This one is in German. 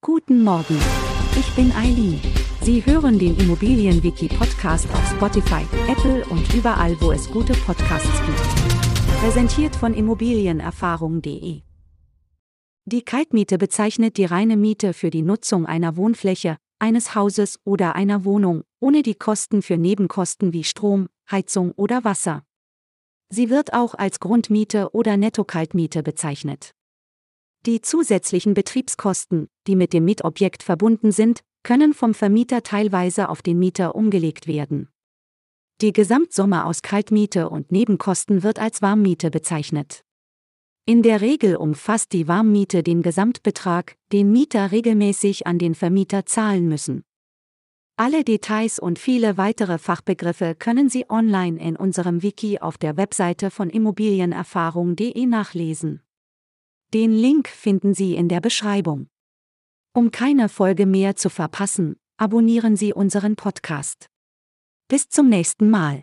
Guten Morgen. Ich bin Eileen. Sie hören den Immobilienwiki-Podcast auf Spotify, Apple und überall, wo es gute Podcasts gibt. Präsentiert von Immobilienerfahrung.de. Die Kaltmiete bezeichnet die reine Miete für die Nutzung einer Wohnfläche, eines Hauses oder einer Wohnung, ohne die Kosten für Nebenkosten wie Strom, Heizung oder Wasser. Sie wird auch als Grundmiete oder Netto-Kaltmiete bezeichnet. Die zusätzlichen Betriebskosten, die mit dem Mietobjekt verbunden sind, können vom Vermieter teilweise auf den Mieter umgelegt werden. Die Gesamtsumme aus Kaltmiete und Nebenkosten wird als Warmmiete bezeichnet. In der Regel umfasst die Warmmiete den Gesamtbetrag, den Mieter regelmäßig an den Vermieter zahlen müssen. Alle Details und viele weitere Fachbegriffe können Sie online in unserem Wiki auf der Webseite von immobilienerfahrung.de nachlesen. Den Link finden Sie in der Beschreibung. Um keine Folge mehr zu verpassen, abonnieren Sie unseren Podcast. Bis zum nächsten Mal.